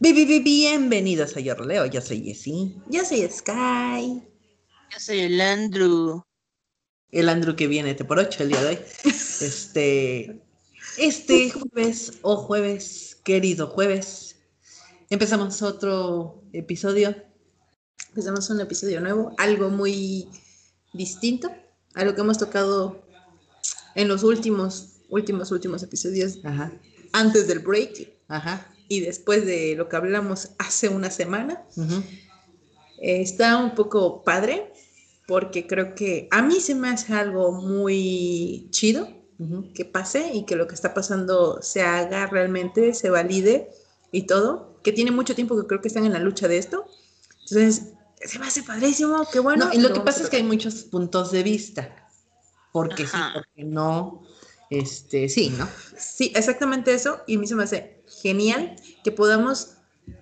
Bienvenidos a Yo Roleo, yo soy Jessie. Yo soy Sky. Yo soy el Andrew. El Andrew que viene por 8 el día de hoy. Este, este jueves o jueves, querido jueves, empezamos otro episodio. Empezamos un episodio nuevo, algo muy distinto, algo que hemos tocado en los últimos, últimos, últimos episodios Ajá, antes del break ajá. y después de lo que hablamos hace una semana. ujú. Eh, está un poco padre porque creo que a mí se me hace algo muy chido Ujú. que pase y que lo que está pasando se haga realmente, se valide y todo, que tiene mucho tiempo que creo que están en la lucha de esto. Entonces, se me hace padrísimo, qué bueno. No, y lo que pasa es que hay muchos puntos de vista. Porque Ajá. sí, porque no. Este, sí, ¿no? Sí, exactamente eso, y a mí se me hace genial que podamos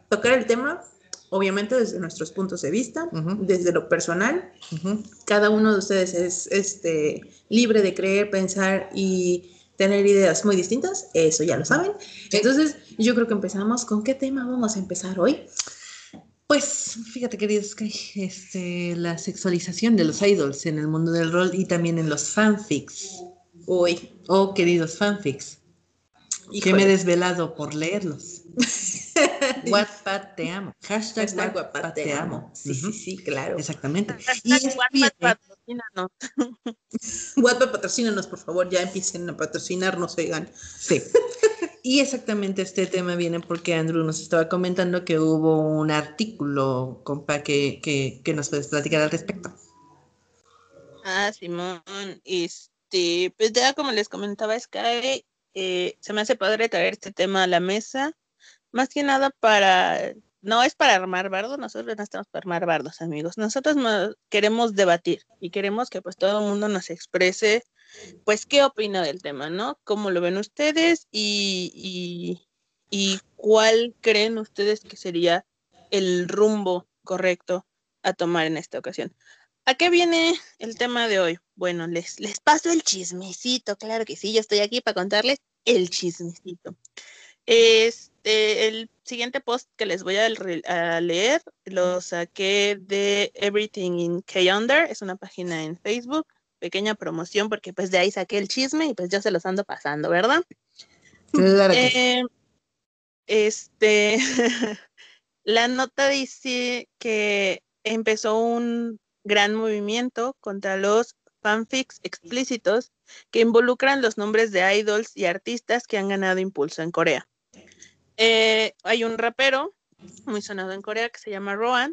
tocar el tema, obviamente desde nuestros puntos de vista, desde lo personal, cada uno de ustedes es este, libre de creer, pensar y tener ideas muy distintas, eso ya lo saben. Entonces, yo creo que empezamos. ¿Con qué tema vamos a empezar hoy? Pues fíjate, queridos, Sky, este, la sexualización de los idols en el mundo del rol y también en los fanfics. Hoy. Oh, queridos fanfics, que me he desvelado por leerlos. Wattpad te amo. Hashtag, Hashtag Wattpad te amo. Sí, sí, sí, claro. Exactamente. Y Wattpad patrocínanos. Wattpad, patrocínanos, por favor, ya empiecen a patrocinarnos, oigan. Sí. Y exactamente este tema viene porque Andrew nos estaba comentando que hubo un artículo, compa, que, que, que nos puedes platicar al respecto. Ah, Simón, este, pues ya como les comentaba Sky, eh, se me hace padre traer este tema a la mesa, más que nada para, no es para armar bardos, nosotros no estamos para armar bardos, amigos, nosotros ma- queremos debatir y queremos que pues todo el mundo nos exprese, pues qué opina del tema, ¿no? ¿Cómo lo ven ustedes y, y, cuál creen ustedes que sería el rumbo correcto a tomar en esta ocasión? ¿A qué viene el tema de hoy? Bueno, les, les paso el chismecito, claro que sí, yo estoy aquí para contarles el chismecito. Este, el siguiente post que les voy a, leer lo saqué de Everything in K-Under, es una página en Facebook, pequeña promoción porque pues de ahí saqué el chisme y pues yo se los ando pasando, ¿verdad? Claro que sí. Eh, este, la nota dice que empezó un gran movimiento contra los fanfics explícitos que involucran los nombres de idols y artistas que han ganado impulso en Corea. Eh, hay un rapero muy sonado en Corea que se llama Roan.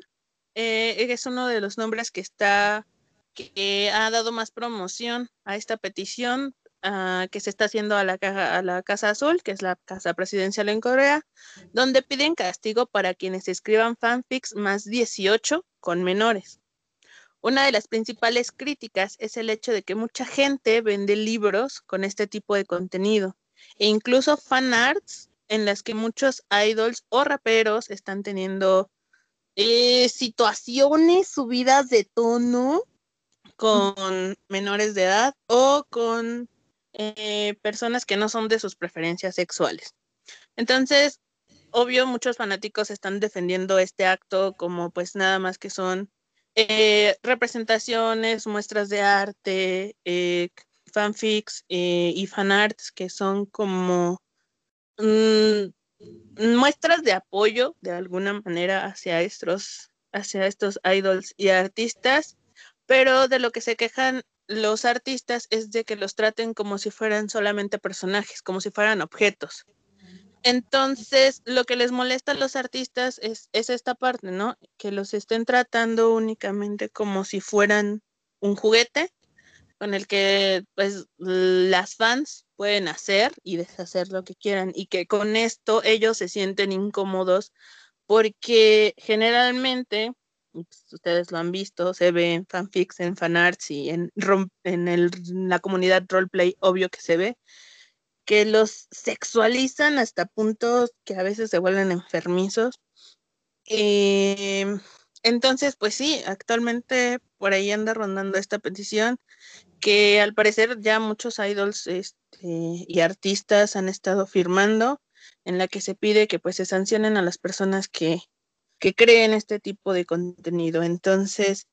eh, es uno de los nombres que está que ha dado más promoción a esta petición ah, que se está haciendo a la, Casa Azul, que es la casa presidencial en Corea, donde piden castigo para quienes escriban fanfics más 18 con menores. Una de las principales críticas es el hecho de que mucha gente vende libros con este tipo de contenido e incluso fanarts en las que muchos idols o raperos están teniendo eh, situaciones subidas de tono con menores de edad o con eh, personas que no son de sus preferencias sexuales. Entonces, obvio, muchos fanáticos están defendiendo este acto como pues nada más que son eh, representaciones, muestras de arte, eh, fanfics y fanarts que son como mm, muestras de apoyo de alguna manera hacia estos, hacia estos idols y artistas, pero de lo que se quejan los artistas es de que los traten como si fueran solamente personajes, como si fueran objetos. Entonces, lo que les molesta a los artistas es, es esta parte, ¿no? Que los estén tratando únicamente como si fueran un juguete con el que pues las fans pueden hacer y deshacer lo que quieran y que con esto ellos se sienten incómodos porque generalmente pues, ustedes lo han visto, se ve en fanfics, en fanarts y en, en, el- en la comunidad roleplay, obvio que se ve, que los sexualizan hasta puntos que a veces se vuelven enfermizos. Em, entonces, pues sí, actualmente por ahí anda rondando esta petición que al parecer ya muchos idols este, y artistas han estado firmando en la que se pide que pues se sancionen a las personas que, que creen este tipo de contenido. Entonces,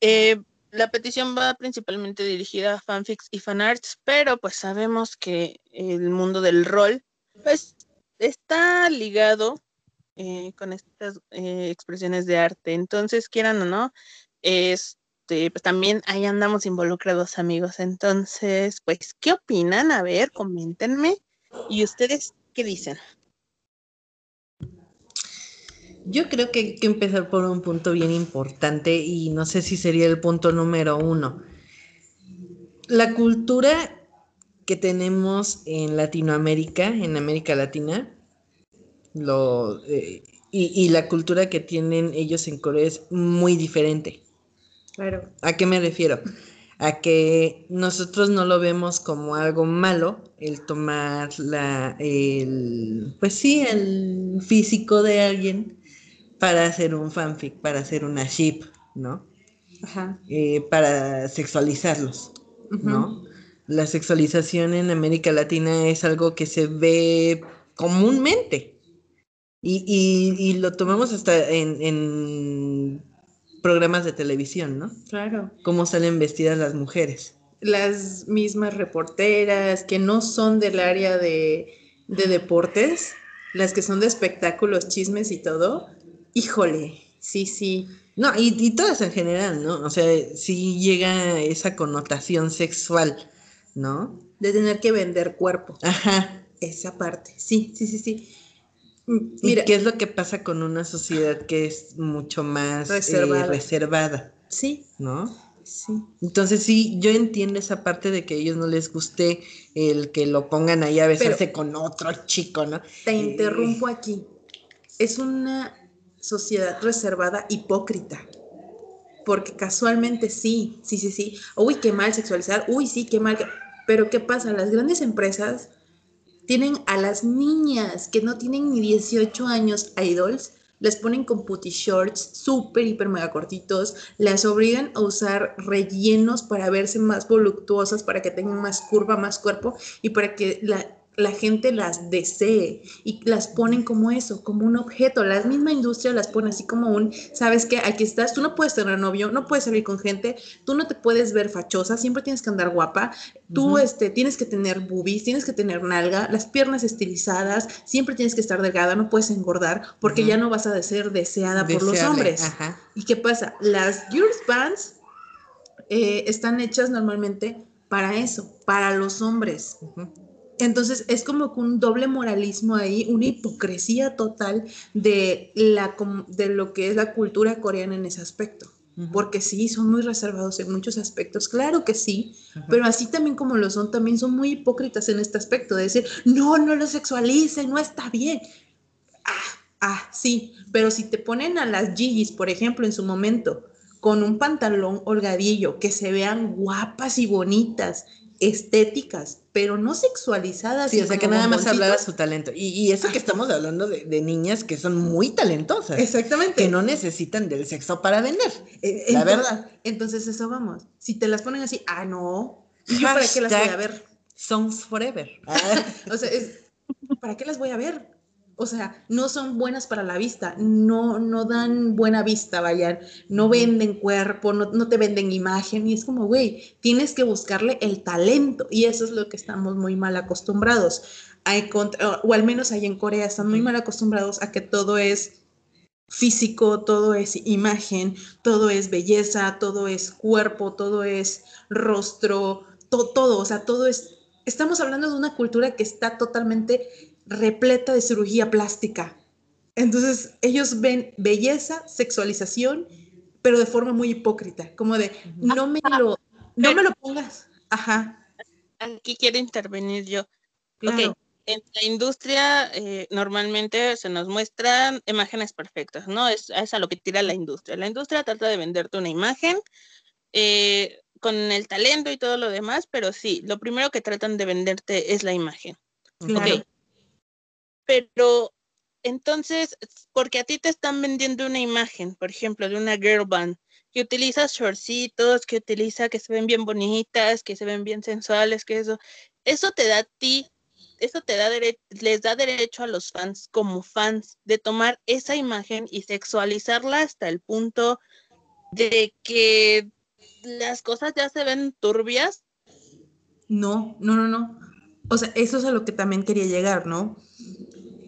eh, la petición va principalmente dirigida a fanfics y fanarts, pero pues sabemos que el mundo del rol pues está ligado eh, con estas eh, expresiones de arte. Entonces, quieran o no, este, pues también ahí andamos involucrados, amigos. Entonces, pues, ¿qué opinan? A ver, coméntenme. ¿Y ustedes qué dicen? Yo creo que hay que empezar por un punto bien importante y no sé si sería el punto número uno. La cultura que tenemos en Latinoamérica, en América Latina, lo, eh, y, la cultura que tienen ellos en Corea es muy diferente. Claro. ¿A qué me refiero? A que nosotros no lo vemos como algo malo el tomar la, el, pues sí, el físico de alguien para hacer un fanfic, para hacer una ship, ¿no? Ajá. Eh, para sexualizarlos, ¿no? La sexualización en América Latina es algo que se ve comúnmente. Y, lo tomamos hasta en, en, programas de televisión, ¿no? Claro. Cómo salen vestidas las mujeres. Las mismas reporteras que no son del área de, de deportes, las que son de espectáculos, chismes y todo, Híjole, sí, sí. No, y, todas en general, ¿no? O sea, sí llega esa connotación sexual, ¿no? De tener que vender cuerpo. Ajá. Esa parte, sí, sí, sí, sí. Mm, mira, qué es lo que pasa con una sociedad que es mucho más eh, reservada? reservada sí. ¿No? Sí. Entonces sí, yo entiendo esa parte de que a ellos no les guste el que lo pongan ahí a besarse con otro chico, ¿no? Te interrumpo aquí. Es una sociedad reservada hipócrita. Porque casualmente sí, sí, sí, sí. Uy, qué mal sexualizar. Uy, sí, qué mal. Pero ¿qué pasa? Las grandes empresas tienen a las niñas que no tienen ni 18 años idols, les ponen con putty shorts súper, hiper, mega cortitos, las obligan a usar rellenos para verse más voluptuosas, para que tengan más curva, más cuerpo y para que la la gente las desee y las ponen como eso, como un objeto. La misma industria las pone así como un, sabes que aquí estás, tú no puedes tener novio, no puedes salir con gente, tú no te puedes ver fachosa, siempre tienes que andar guapa, tú este, tienes que tener boobies, tienes que tener nalga, las piernas estilizadas, siempre tienes que estar delgada, no puedes engordar porque ya no vas a ser deseada por los hombres. ¿Y qué pasa? Las girls bands eh, están hechas normalmente para eso, para los hombres. Entonces es como que un doble moralismo ahí, una hipocresía total de, la, de lo que es la cultura coreana en ese aspecto. Porque sí, son muy reservados en muchos aspectos, claro que sí, pero así también como lo son, también son muy hipócritas en este aspecto, de decir, no, no lo sexualicen, no está bien. Ah, ah, sí, pero si te ponen a las Gigis, por ejemplo, en su momento, con un pantalón holgadillo, que se vean guapas y bonitas estéticas, pero no sexualizadas. Sí, o sea, que nada más hablara su talento. Y, eso que estamos hablando de, niñas que son muy talentosas. Exactamente. Que no necesitan del sexo para vender. Eh, la verdad. Entonces, eso vamos. Si te las ponen así, ah, no. para qué las voy a ver? Songs Forever. o sea, ¿para qué las voy a ver? O sea, no son buenas para la vista, no, no dan buena vista, vayan, no venden cuerpo, no, te venden imagen, y es como, güey, tienes que buscarle el talento, y eso es lo que estamos muy mal acostumbrados. Hay o al menos ahí en Corea están muy mal acostumbrados a que todo es físico, todo es imagen, todo es belleza, todo es cuerpo, todo es rostro, todo, o sea, todo es... Estamos hablando de una cultura que está totalmente repleta de cirugía plástica. Entonces, ellos ven belleza, sexualización, pero de forma muy hipócrita, como de, no me lo, no me lo pongas. Ajá. Aquí quiero intervenir yo. Claro. En la industria eh, normalmente se nos muestran imágenes perfectas, ¿no? Es, es, a lo que tira la industria. La industria trata de venderte una imagen eh, con el talento y todo lo demás, pero sí, lo primero que tratan de venderte es la imagen. Claro pero entonces, porque a ti te están vendiendo una imagen, por ejemplo, de una girl band que utiliza shortcitos, que utiliza que se ven bien bonitas, que se ven bien sensuales, que eso, eso te da a ti, eso te da les da derecho a los fans como fans de tomar esa imagen y sexualizarla hasta el punto de que las cosas ya se ven turbias. No, no, no, no. O sea, eso es a lo que también quería llegar, ¿no?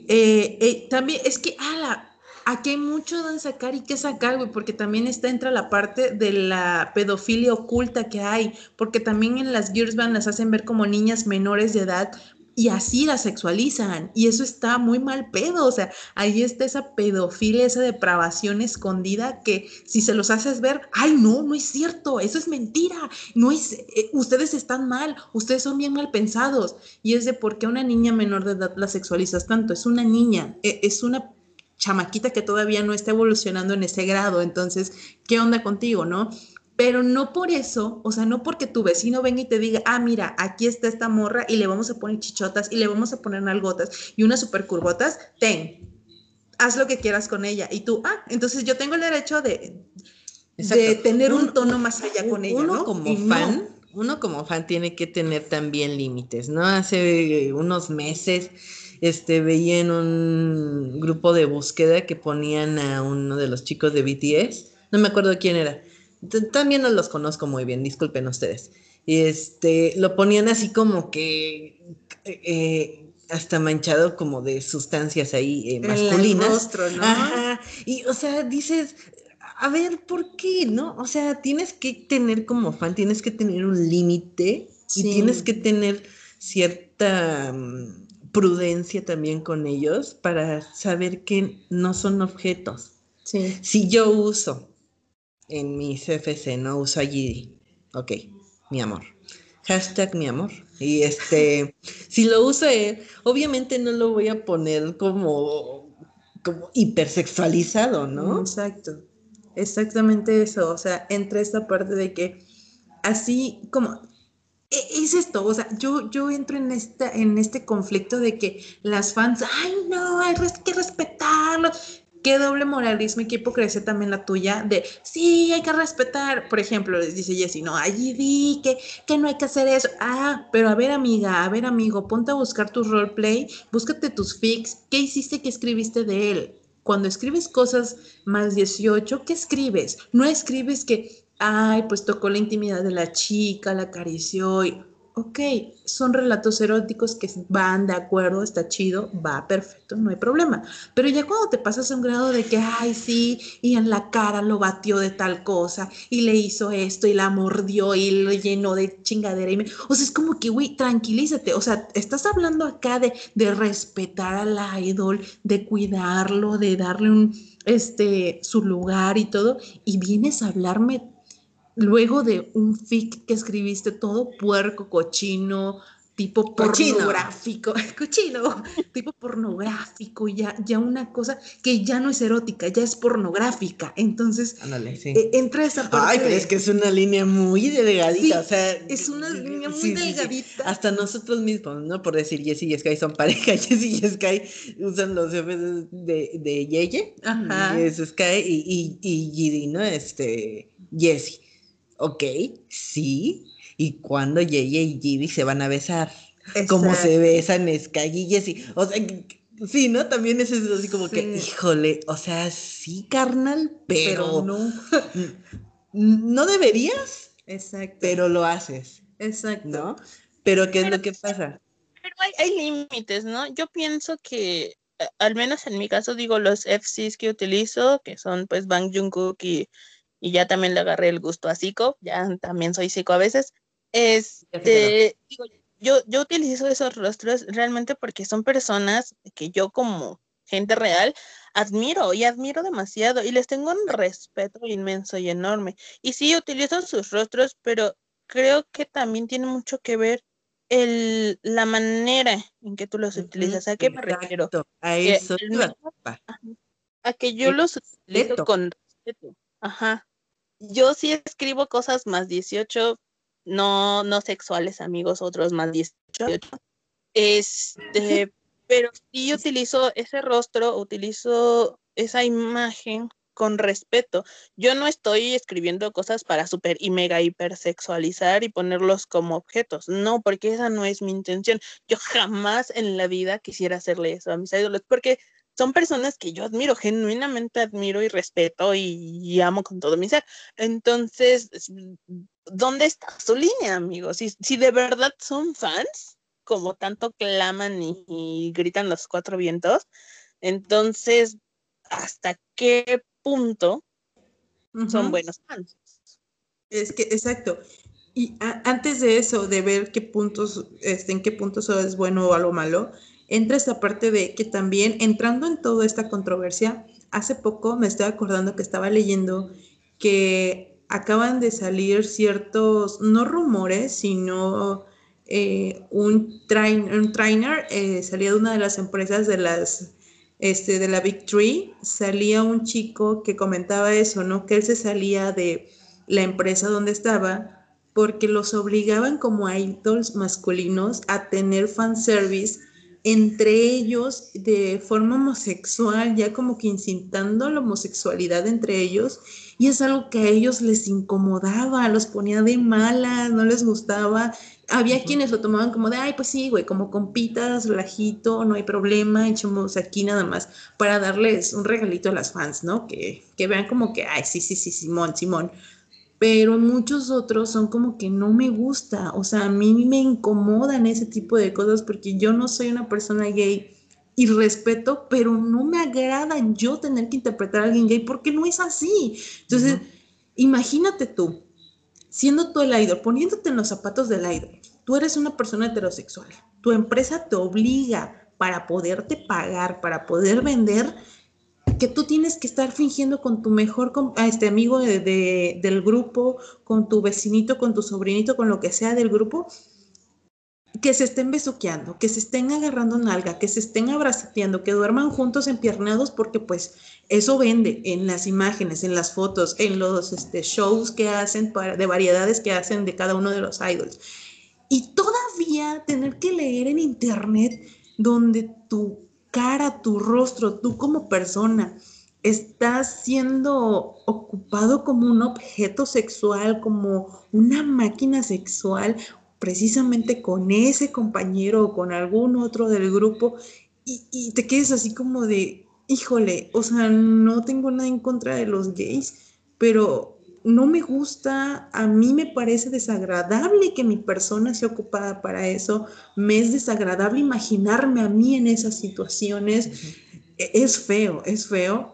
Eh, eh, también es que, ala, aquí hay mucho de sacar y que sacar, güey, porque también está entra la parte de la pedofilia oculta que hay, porque también en las Girls Band las hacen ver como niñas menores de edad y así las sexualizan y eso está muy mal pedo, o sea, ahí está esa pedofilia, esa depravación escondida que si se los haces ver, ay no, no es cierto, eso es mentira, no es, eh, ustedes están mal, ustedes son bien mal pensados y es de por qué una niña menor de edad la sexualizas tanto, es una niña, e, es una chamaquita que todavía no está evolucionando en ese grado, entonces, ¿qué onda contigo, no? Pero no por eso, o sea, no porque tu vecino venga y te diga, ah, mira, aquí está esta morra y le vamos a poner chichotas y le vamos a poner nalgotas y unas super curvotas, ten, haz lo que quieras con ella. Y tú, ah, entonces yo tengo el derecho de, de tener un, tono más allá con ella. Uno como fan, uno como fan tiene que tener también límites, ¿no? Hace unos meses este, veía en un grupo de búsqueda que ponían a uno de los chicos de BTS, no me acuerdo quién era también no los conozco muy bien, disculpen ustedes. Y este, lo ponían así como que eh, hasta manchado como de sustancias ahí eh, masculinas. ¿no? Ajá. Y, o sea, dices, a ver, ¿por qué? ¿No? O sea, tienes que tener como fan, tienes que tener un límite y tienes que tener cierta mm, prudencia también con ellos para saber que no son objetos. Sí. Si yo uso en mi CFC, no uso allí. Ok, mi amor. Hashtag mi amor. Y este, si lo uso, obviamente no lo voy a poner como, como hipersexualizado, ¿no? Exacto. Exactamente eso. O sea, entre esta parte de que así como e, es esto, o sea, yo, yo entro en, esta, en este conflicto de que las fans, ay, no, hay que respetarlo qué doble moralismo y qué hipocresía también la tuya de, sí, hay que respetar. Por ejemplo, les dice Jessie, no, allí di que, que no hay que hacer eso. Ah, pero a ver, amiga, a ver, amigo, ponte a buscar tu roleplay, búscate tus fics, ¿qué hiciste que escribiste de él? Cuando escribes cosas más 18, ¿qué escribes? No escribes que, ay, pues tocó la intimidad de la chica, la acarició y ok, son relatos eróticos que van de acuerdo, está chido, va perfecto, no hay problema. Pero ya cuando te pasas a un grado de que, ay, sí, y en la cara lo batió de tal cosa, y le hizo esto, y la mordió, y lo llenó de chingadera, y me... o sea, es como que, güey, tranquilízate, o sea, estás hablando acá de, de respetar al idol, de cuidarlo, de darle un, este, su lugar y todo, y vienes a hablarme luego de un fic que escribiste todo puerco, cochino, tipo pornográfico, cochino, tipo pornográfico, ya, ya una cosa que ya no es erótica, ya es pornográfica. Entonces, eh, entra esa parte. Ay, pero es que es una línea muy delgadita, o sea. Es una línea muy delgadita. Hasta nosotros mismos, ¿no? Por decir Jessie y Sky son pareja, Jessie y Sky usan los jefes de, de Yeye, Ajá. es Sky y, y, y ¿no? Este, Jessie ok, sí. ¿Y cuando Yeye y Gigi se van a besar? Como se besan Sky y Jessie. O sea, sí, ¿no? También es así como que, híjole, o sea, sí, carnal, pero, no. no deberías. Exacto. Pero lo haces. Exacto. ¿No? Pero ¿qué es lo que pasa? Pero hay, hay límites, ¿no? Yo pienso que, al menos en mi caso, digo, los FCs que utilizo, que son pues Bang Jungkook y y ya también le agarré el gusto a psico, ya también soy psico a veces. Este, yo, yo utilizo esos rostros realmente porque son personas que yo como gente real admiro y admiro demasiado y les tengo un respeto inmenso y enorme. Y sí, utilizo sus rostros, pero creo que también tiene mucho que ver el, la manera en que tú los utilizas. ¿A qué me refiero? A eso. a que yo los utilizo con respeto. Ajá. Yo sí escribo cosas más 18, no, no sexuales, amigos, otros más 18. Este, pero sí utilizo ese rostro, utilizo esa imagen con respeto. Yo no estoy escribiendo cosas para super y mega hipersexualizar y ponerlos como objetos. No, porque esa no es mi intención. Yo jamás en la vida quisiera hacerle eso a mis ídolos, porque son personas que yo admiro, genuinamente admiro y respeto y, amo con todo mi ser. Entonces, ¿dónde está su línea, amigos? Si, si de verdad son fans, como tanto claman y, gritan los cuatro vientos, entonces, ¿hasta qué punto son buenos fans? Es que, exacto. Y antes de eso, de ver qué puntos, este, en qué puntos es bueno o algo malo, entra esta parte de que también entrando en toda esta controversia, hace poco me estoy acordando que estaba leyendo que acaban de salir ciertos, no rumores, sino eh, un, un trainer, eh, salía de una de las empresas de las este, de la Big Tree, salía un chico que comentaba eso, ¿no? Que él se salía de la empresa donde estaba porque los obligaban como idols masculinos a tener fanservice entre ellos de forma homosexual, ya como que incitando la homosexualidad entre ellos, y es algo que a ellos les incomodaba, los ponía de malas, no les gustaba. Había quienes lo tomaban como de, ay, pues sí, güey, como compitas, relajito, no hay problema, echamos aquí nada más para darles un regalito a las fans, ¿no? Que, que vean como que, ay, sí, sí, sí, Simón, Simón pero muchos otros son como que no me gusta, o sea, a mí me incomodan ese tipo de cosas porque yo no soy una persona gay y respeto, pero no me agrada yo tener que interpretar a alguien gay porque no es así. Entonces, imagínate tú, siendo tú el idol, poniéndote en los zapatos del idol, tú eres una persona heterosexual, tu empresa te obliga para poderte pagar, para poder vender, que tú tienes que estar fingiendo con tu mejor a este amigo de, del grupo, con tu vecinito, con tu sobrinito, con lo que sea del grupo, que se estén besuqueando, que se estén agarrando nalga, que se estén abrazateando, que duerman juntos empiernados, porque pues eso vende en las imágenes, en las fotos, en los este, shows que hacen para, de variedades que hacen de cada uno de los idols. Y todavía tener que leer en internet donde tu cara, tu rostro, tú como persona, estás siendo ocupado como un objeto sexual, como una máquina sexual, precisamente con ese compañero o con algún otro del grupo, y, te quedes así como de, híjole, o sea, no tengo nada en contra de los gays, pero no me gusta, a mí me parece desagradable que mi persona sea ocupada para eso, me es desagradable imaginarme a mí en esas situaciones, e, es feo, es feo.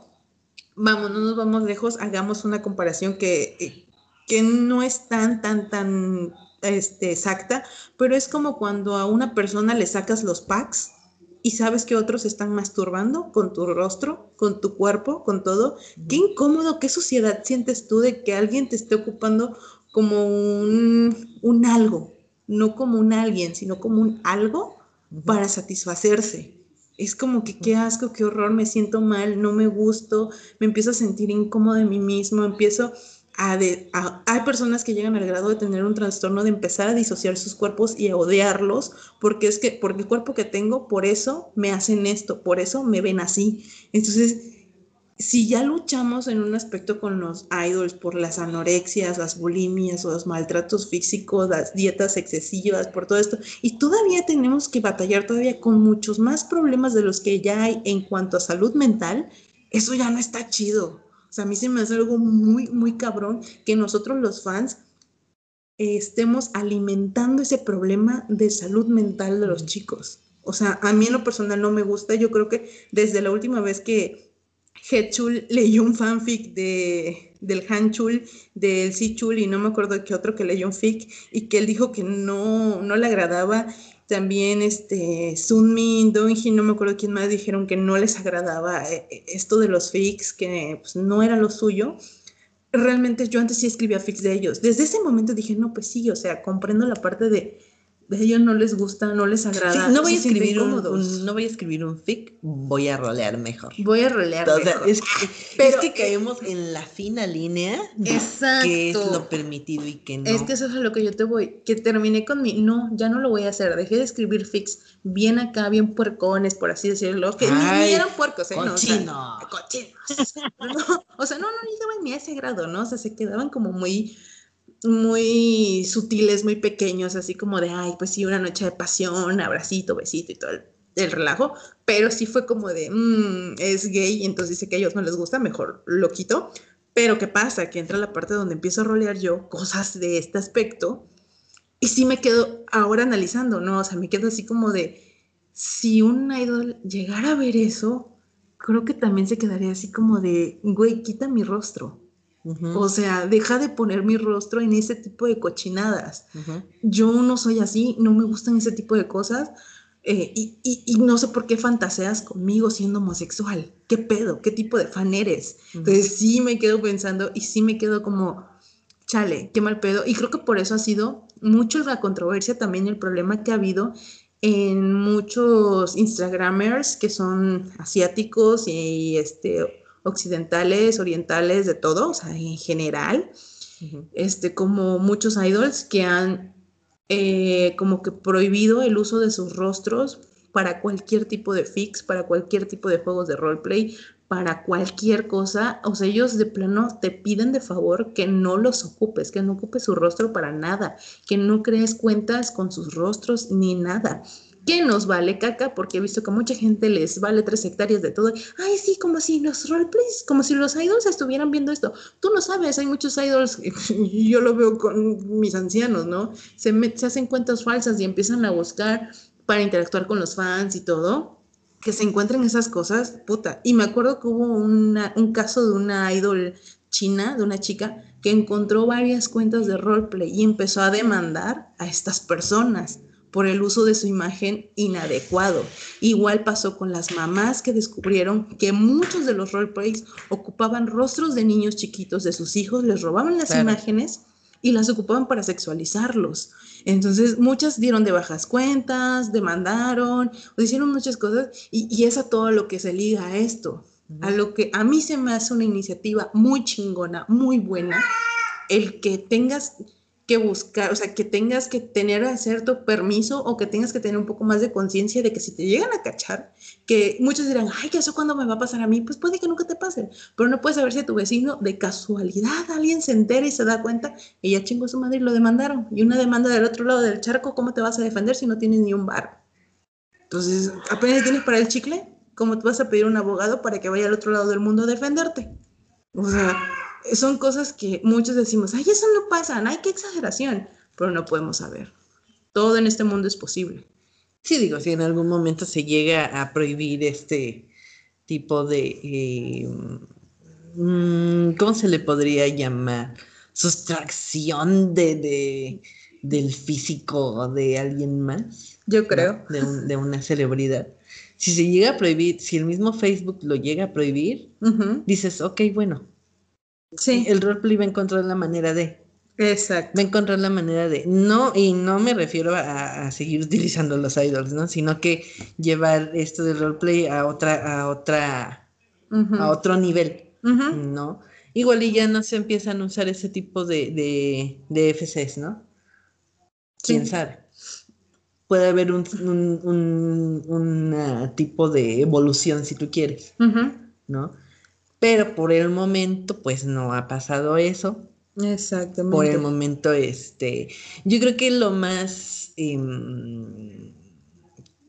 Vamos, no nos vamos lejos, hagamos una comparación que, eh, que no es tan, tan, tan este, exacta, pero es como cuando a una persona le sacas los packs y sabes que otros están masturbando con tu rostro, con tu cuerpo, con todo. Qué incómodo, qué suciedad sientes tú de que alguien te esté ocupando como un, un algo, no como un alguien, sino como un algo para satisfacerse. Es como que qué asco, qué horror, me siento mal, no me gusto, me empiezo a sentir incómodo de mí mismo, empiezo hay personas que llegan al grado de tener un trastorno de empezar a disociar sus cuerpos y a odiarlos porque es que porque el cuerpo que tengo por eso me hacen esto por eso me ven así entonces si ya luchamos en un aspecto con los idols por las anorexias, las bulimias, los maltratos físicos, las dietas excesivas, por todo esto, y todavía tenemos que batallar todavía con muchos más problemas de los que ya hay en cuanto a salud mental, eso ya no está chido. O sea, a mí se me hace algo muy, muy cabrón que nosotros los fans estemos alimentando ese problema de salud mental de los chicos. O sea, a mí en lo personal no me gusta. Yo creo que desde la última vez que Headchul leyó un fanfic de, del Hanchul, del Sichul y no me acuerdo qué otro que leyó un fic y que él dijo que no, no le agradaba también este, Sunmi, Donji, no me acuerdo quién más, dijeron que no les agradaba eh, eh, esto de los fics, que pues, no era lo suyo. Realmente yo antes sí escribía fics de ellos. Desde ese momento dije, no, pues sí, o sea, comprendo la parte de, de ellos no les gusta, no les Sí, agrada. no, voy a escribir un, un- no voy a escribir un fic, voy a rolear mejor. Voy a rolear. Mejor. es, que, Pero- es que caemos en la fina línea de Exacto. qué es lo permitido y qué no. Es que eso es a lo que yo te voy. Que terminé con mi. No, ya no lo voy a hacer. Dejé de escribir fix bien acá, bien puercones, por así decirlo. Que ni- eran puercos, ¿eh? No, o sea, cochino. cochinos. No, o sea, no, no llegaban ni a ese grado, ¿no? O sea, se quedaban como muy, muy sutiles, muy pequeños, así como de, ay, pues sí, una noche de pasión, abracito, besito y todo el, el relajo. Pero sí fue como de, "Mm, es gay, entonces dice que a ellos no les gusta, mejor lo quito. Pero ¿qué pasa? Que entra la parte donde empiezo a rolear yo cosas de este aspecto y sí me quedo ahora analizando, ¿no? O sea, me quedo así como de, si un idol llegara a ver eso, creo que también se quedaría así como de, güey, quita mi rostro. Ujú, O sea, deja de poner mi rostro en ese tipo de cochinadas. ujú. Yo no soy así, no me gustan ese tipo de cosas. eh, y, y- y no sé por qué fantaseas conmigo siendo homosexual. ¿Qué pedo? ¿Qué tipo de fan eres? Entonces sí me quedo pensando y sí me quedo como, chale, qué mal pedo. Y creo que por eso ha sido mucho la controversia, también el problema que ha habido en muchos Instagramers que son asiáticos y este, occidentales, orientales, de todo, o sea, en general, este, como muchos idols que han eh, como que prohibido el uso de sus rostros para cualquier tipo de fix, para cualquier tipo de juegos de roleplay, para cualquier cosa. O sea, ellos de plano te piden de favor que no los ocupes, que no ocupes su rostro para nada, que no crees cuentas con sus rostros ni nada. Que nos vale caca, porque he visto que mucha gente les vale tres hectáreas de todo. Ay, sí, como si los roleplays, como si los idols estuvieran viendo esto. Tú no sabes, hay muchos idols, yo lo veo con mis ancianos, ¿no? Se, met- se hacen cuentas falsas y empiezan a buscar para interactuar con los fans y todo. Que se encuentren esas cosas, puta. Y me acuerdo que hubo una- un caso de una idol china, de una chica, que encontró varias cuentas de roleplay y empezó a demandar a estas personas por el uso de su imagen inadecuado. Igual pasó con las mamás que descubrieron que muchos de los roleplays ocupaban rostros de niños chiquitos de sus hijos, les robaban las Claro. imágenes y las ocupaban para sexualizarlos. Entonces, muchas dieron de bajas cuentas, demandaron, o hicieron muchas cosas y, y es a todo lo que se liga a esto. A lo que a mí se me hace una iniciativa muy chingona, muy buena, el que tengas que buscar, o sea, que tengas que tener cierto permiso o que tengas que tener un poco más de conciencia de que si te llegan a cachar, que muchos dirán, ay, ¿qué eso cuándo me va a pasar a mí? Pues puede que nunca te pase, pero no puedes saber si a tu vecino de casualidad alguien se entera y se da cuenta y ya chingó a su madre y lo demandaron. Y una demanda del otro lado del charco, ¿cómo te vas a defender si no tienes ni un bar? Entonces, apenas tienes para el chicle, ¿cómo te vas a pedir un abogado para que vaya al otro lado del mundo a defenderte? O sea, son cosas que muchos decimos, ay, eso no pasa, ay, qué exageración, pero no podemos saber. Todo en este mundo es posible. Sí, digo, si en algún momento se llega a prohibir este tipo de, eh, mm, ¿cómo se le podría llamar? Sustracción de, de- del físico de alguien más. Yo ¿no? creo. De, un- de una celebridad. Si se llega a prohibir, si el mismo Facebook lo llega a prohibir, dices, ok, bueno, Sí, el roleplay va a encontrar la manera de, exacto. va a encontrar la manera de, no, y no me refiero a, a seguir utilizando los idols, ¿no? Sino que llevar esto del roleplay a otra, a otra, a otro nivel. ¿no? Igual y ya no se empiezan a usar ese tipo de, de, de FCs, ¿no? Quién Sí. sabe. Puede haber un, un, un- tipo de evolución si tú quieres. ¿no? Pero por el momento, pues no ha pasado eso. Exactamente. Por el momento, este, yo creo que lo más, em,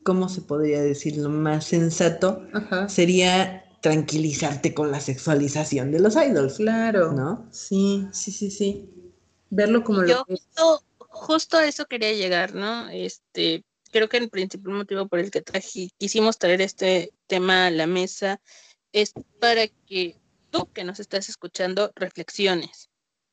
¿cómo se podría decir? Lo más sensato Ajá. sería tranquilizarte con la sexualización de los idols, Claro. ¿no? Sí, sí, sí, sí. Verlo como Yo lo que justo, justo a eso quería llegar, ¿no? Este, creo que el principal motivo por el que traje, quisimos traer este tema a la mesa es para que tú que nos estás escuchando reflexiones.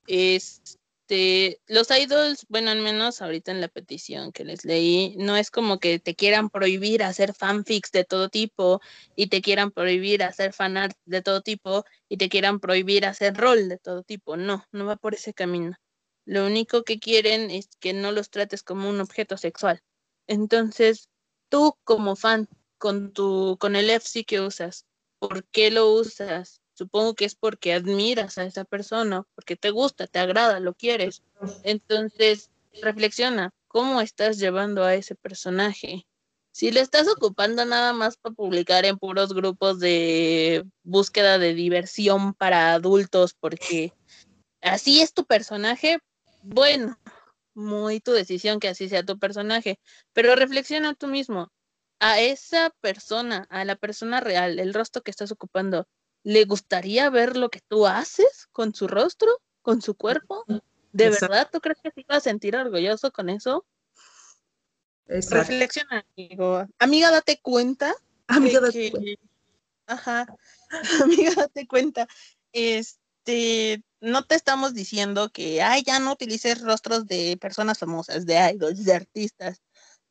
Este, los idols, bueno, al menos ahorita en la petición que les leí, no es como que te quieran prohibir hacer fanfics de todo tipo y te quieran prohibir hacer fanart de todo tipo y te quieran prohibir hacer rol de todo tipo. No, no va por ese camino Lo único que quieren es que no los trates como un objeto sexual. Entonces, tú como fan, con tu, con el FC que usas, ¿por qué lo usas? Supongo que es porque admiras a esa persona, porque te gusta, te agrada, lo quieres. Entonces, reflexiona, ¿cómo estás llevando a ese personaje? Si le estás ocupando nada más para publicar en puros grupos de búsqueda de diversión para adultos, porque así es tu personaje, bueno, muy tu decisión que así sea tu personaje, pero reflexiona tú mismo, a esa persona, a la persona real, el rostro que estás ocupando, ¿le gustaría ver lo que tú haces con su rostro, con su cuerpo? ¿De verdad tú crees que se iba a sentir orgulloso con eso? Reflexiona, amigo. Amiga, date cuenta. Amiga, date cuenta. Ajá. Amiga, date cuenta. Este, no te estamos diciendo que, ay, ya no utilices rostros de personas famosas, de idols, de artistas.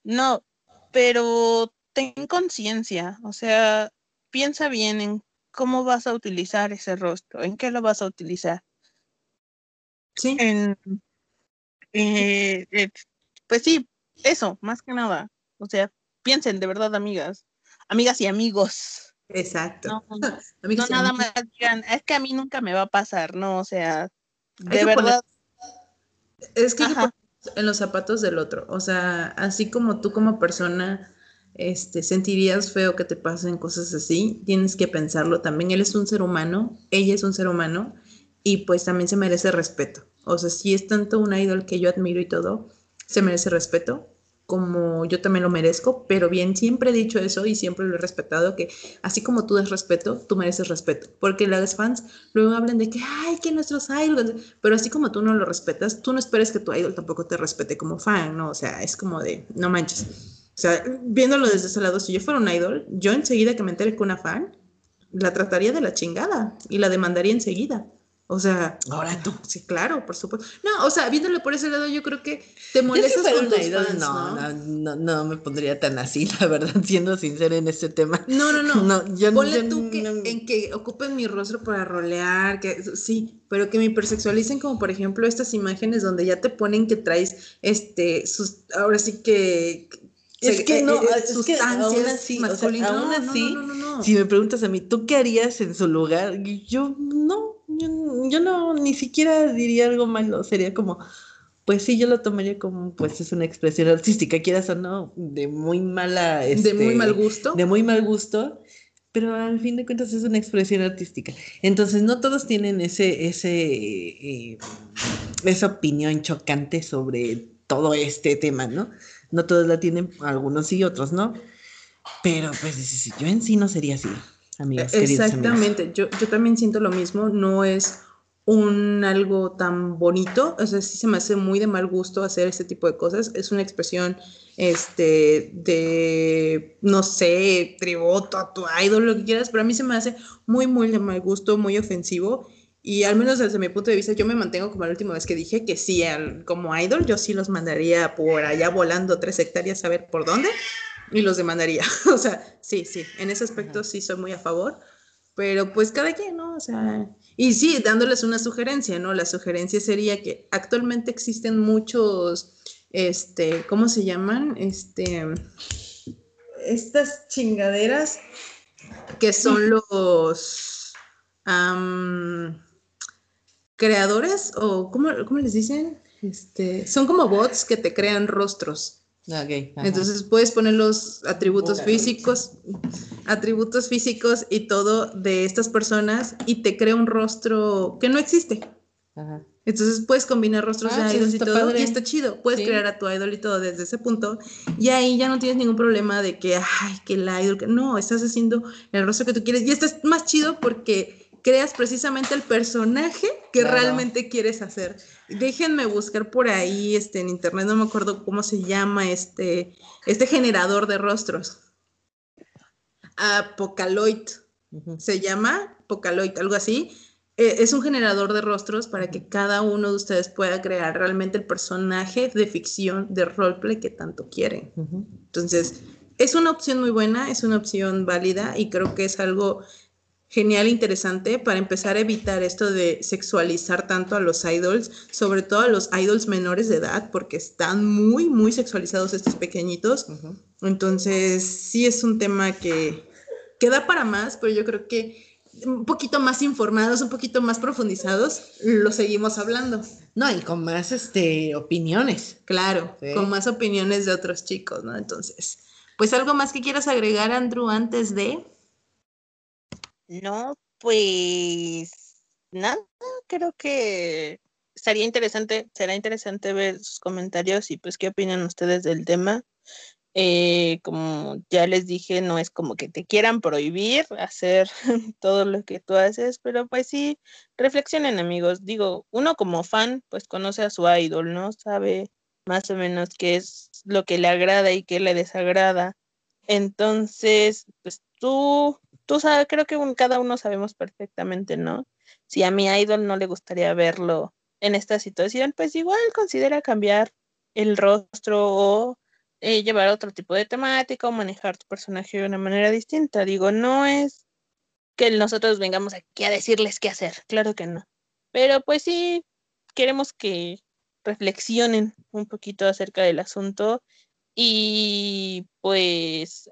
No, pero ten conciencia, o sea, piensa bien en cómo vas a utilizar ese rostro, en qué lo vas a utilizar. Sí. En, eh, eh, pues sí, eso, más que nada. O sea, piensen de verdad, amigas, amigas y amigos. Exacto. No, nada más digan, es que a mí nunca me va a pasar, ¿no? O sea, de verdad. Es que en los zapatos del otro, o sea, así como tú como persona este, sentirías feo que te pasen cosas así, tienes que pensarlo también. Él es un ser humano, ella es un ser humano y pues también se merece respeto. O sea, si es tanto un idol que yo admiro y todo, se merece respeto, como yo también lo merezco, pero bien, siempre he dicho eso y siempre lo he respetado, que así como tú das respeto, tú mereces respeto, porque las fans luego hablan de que, ay, que nuestros idols, pero así como tú no lo respetas, tú no esperes que tu idol tampoco te respete como fan, ¿no? O sea, es como de, no manches. O sea, viéndolo desde ese lado, si yo fuera un idol, yo enseguida que me entere con una fan, la trataría de la chingada y la demandaría enseguida. O sea, ahora tú. Sí, claro, por supuesto. No, o sea, viéndolo por ese lado, yo creo que te molestas con tus fans, no, ¿no? No, no, me pondría tan así, la verdad, siendo sincera en este tema. No, no, no. no yo, Ponle tú que, en que ocupen mi rostro para rolear, que sí, pero que me hipersexualicen como por ejemplo estas imágenes donde ya te ponen que traes este sus ahora sí que es que no, es que aún así, aún así, si me preguntas a mí, ¿tú qué harías en su lugar? Yo no, yo, no, ni siquiera diría algo malo, sería como, pues sí, yo lo tomaría como, pues es una expresión artística, quieras o no, de muy mala... de muy mal este, gusto. De muy mal gusto, pero al fin de cuentas es una expresión artística. Entonces, no todos tienen ese, ese, eh, esa opinión chocante sobre todo este tema, ¿no? No todos la tienen, algunos sí, otros no. Pero pues yo en sí no sería así. Exactamente, Yo, yo también siento lo mismo, no es un algo tan bonito, o sea, sí se me hace muy de mal gusto hacer este tipo de cosas, es una expresión este de no sé, tributo a tu idol, lo que quieras, pero a mí se me hace muy muy de mal gusto, muy ofensivo y al menos desde mi punto de vista yo me mantengo como la última vez que dije que sí, como idol yo sí los mandaría por allá volando tres hectáreas a ver por dónde y los demandaría. o sea, sí, sí, en ese aspecto sí soy muy a favor, pero pues cada quien, ¿no? O sea, y sí, dándoles una sugerencia, ¿no? La sugerencia sería que actualmente existen muchos, este, ¿cómo se llaman? Este, estas chingaderas que son los creadores o ¿cómo, ¿cómo les dicen? Este, son como bots que te crean rostros. Entonces puedes poner los atributos físicos, atributos físicos y todo de estas personas y te crea un rostro que no existe. Entonces puedes combinar rostros de ah, idols y todo y está chido. Puedes crear a tu idol y todo desde ese punto y ahí ya no tienes ningún problema de que, ay, que el idol, no, estás haciendo el rostro que tú quieres y esto es más chido porque creas precisamente el personaje que realmente quieres hacer. Déjenme buscar por ahí este, en internet, no me acuerdo cómo se llama este, este generador de rostros. Apocaloid. Se llama Apocaloid, algo así. E, es un generador de rostros para que cada uno de ustedes pueda crear realmente el personaje de ficción, de roleplay que tanto quieren. Entonces, es una opción muy buena, es una opción válida y creo que es algo genial, interesante para empezar a evitar esto de sexualizar tanto a los idols, sobre todo a los idols menores de edad, porque están muy, muy sexualizados estos pequeñitos. Entonces, sí es un tema que, que da para más, pero yo creo que un poquito más informados, un poquito más profundizados, lo seguimos hablando. No, y con más este, opiniones. Claro, Sí. con más opiniones de otros chicos, ¿no? Entonces, pues algo más que quieras agregar, Andrew, antes de... No, pues nada, creo que estaría interesante, será interesante ver sus comentarios y pues qué opinan ustedes del tema. Eh, como ya les dije, no es como que te quieran prohibir hacer todo lo que tú haces, pero pues sí, reflexionen amigos. Digo, uno como fan, pues conoce a su idol, ¿no? Sabe más o menos qué es lo que le agrada y qué le desagrada. Entonces, pues tú tú sabes, creo que cada uno sabemos perfectamente, ¿no? Si a mi idol no le gustaría verlo en esta situación, pues igual considera cambiar el rostro o eh, llevar otro tipo de temática o manejar tu personaje de una manera distinta. Digo, no es que nosotros vengamos aquí a decirles qué hacer, claro que no. Pero pues sí, queremos que reflexionen un poquito acerca del asunto y pues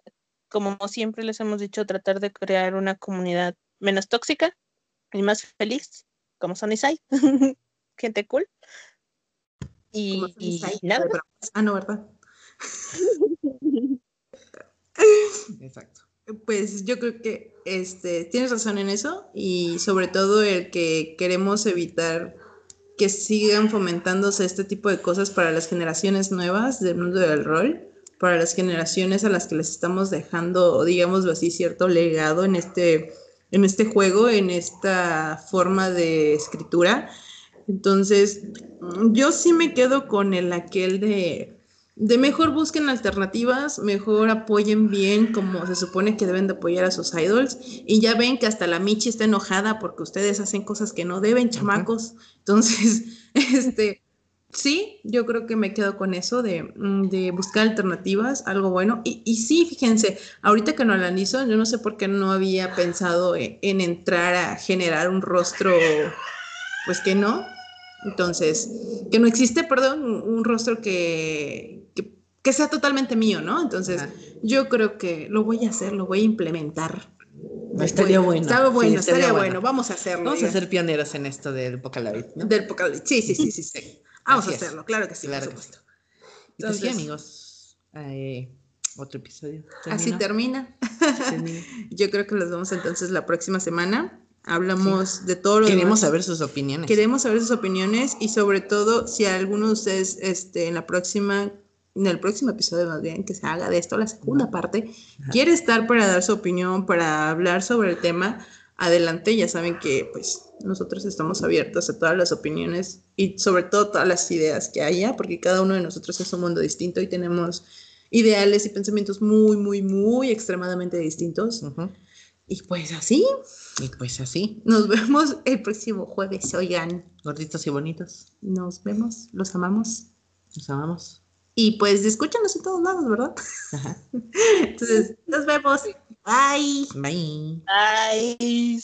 como siempre les hemos dicho, tratar de crear una comunidad menos tóxica y más feliz, como son Isai. Gente cool. Y, como y nada, pero- Ah, no, ¿verdad? Exacto. Pues yo creo que este, tienes razón en eso y sobre todo el que queremos evitar que sigan fomentándose este tipo de cosas para las generaciones nuevas del mundo del rol, para las generaciones a las que les estamos dejando, digámoslo así, cierto legado en este, en este juego, en esta forma de escritura. Entonces, yo sí me quedo con el aquel de de mejor busquen alternativas, mejor apoyen bien como se supone que deben de apoyar a sus idols. Y ya ven que hasta la Michi está enojada porque ustedes hacen cosas que no deben, chamacos. Entonces, este, sí, yo creo que me quedo con eso de, mm, de buscar alternativas, algo bueno. Y, y sí, fíjense, ahorita que no lo analizo, yo no sé por qué no había pensado en, en entrar a generar un rostro, pues que no, entonces, que no existe, perdón, un, rostro que, que, que sea totalmente mío, ¿no? Entonces, Ajá. yo creo que lo voy a hacer, lo voy a implementar. Estaría bueno. Está bueno, Sí, estaría, estaría bueno. bueno. Vamos a hacerlo. Vamos a ser pioneros en esto del Apocalipsis, ¿no? Del apocalipsis. Sí, sí, sí, sí, sí. Vamos Así a es. hacerlo, claro que sí, Claro por que sí. supuesto. Y pues sí, amigos. eh, otro episodio. Así termina. Termina. Yo creo que los vemos entonces la próxima semana. Hablamos de todo lo Queremos demás. saber sus opiniones. Queremos saber sus opiniones y sobre todo si alguno de ustedes este, en la próxima, en el próximo episodio más bien, que se haga de esto, la segunda parte, Ajá. quiere estar para dar su opinión, para hablar sobre el tema, adelante. Ya saben que pues nosotros estamos abiertos a todas las opiniones y sobre todo todas las ideas que haya, porque cada uno de nosotros es un mundo distinto y tenemos ideales y pensamientos muy, muy, muy extremadamente distintos. Y pues así, Y pues así, nos vemos el próximo jueves, oigan. gorditos y bonitos. Nos vemos, los amamos. Nos amamos. Y pues escúchanos en todos lados, ¿verdad? Ajá. Entonces, nos vemos. Bye. Bye. Ay.